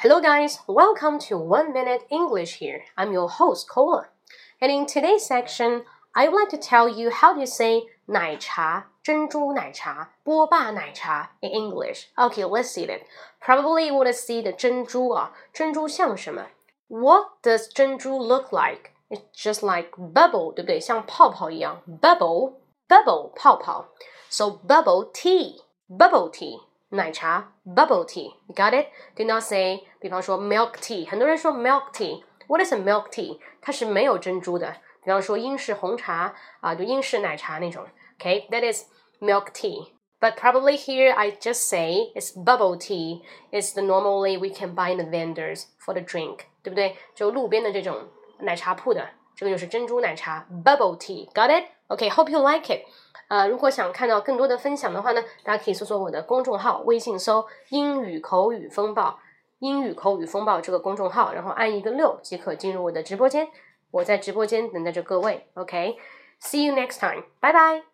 Hello, guys. Welcome to One Minute English here. I'm your host, Cola. And in today's section, I would like to tell you how to say 奶茶,珍珠奶茶,波霸奶茶 in English. Okay, let's see it. Probably you want to see the 珍珠啊,珍珠像什么? What does 珍珠 look like? It's just like bubble, 对不对?像泡泡一样. Bubble, bubble, 泡泡. So bubble tea, bubble tea. 奶茶 bubble tea，you got it？Do not say，比方说 milk tea，很多人说 milk tea，what is a milk tea？它是没有珍珠的。比方说英式红茶啊，就英式奶茶那种。Okay，that is milk tea。But probably here I just say it's bubble tea. It's the normally we can buy in the vendors for the drink，对不对？就路边的这种奶茶铺的， 这个就是珍珠奶茶 bubble tea。Got it？OK，hope you like it。呃，如果想看到更多的分享的话呢，大家可以搜索我的公众号，微信搜“英语口语风暴”，“英语口语风暴”这个公众号，然后按一个六即可进入我的直播间。我在直播间等待着各位。OK，see you next time，拜拜。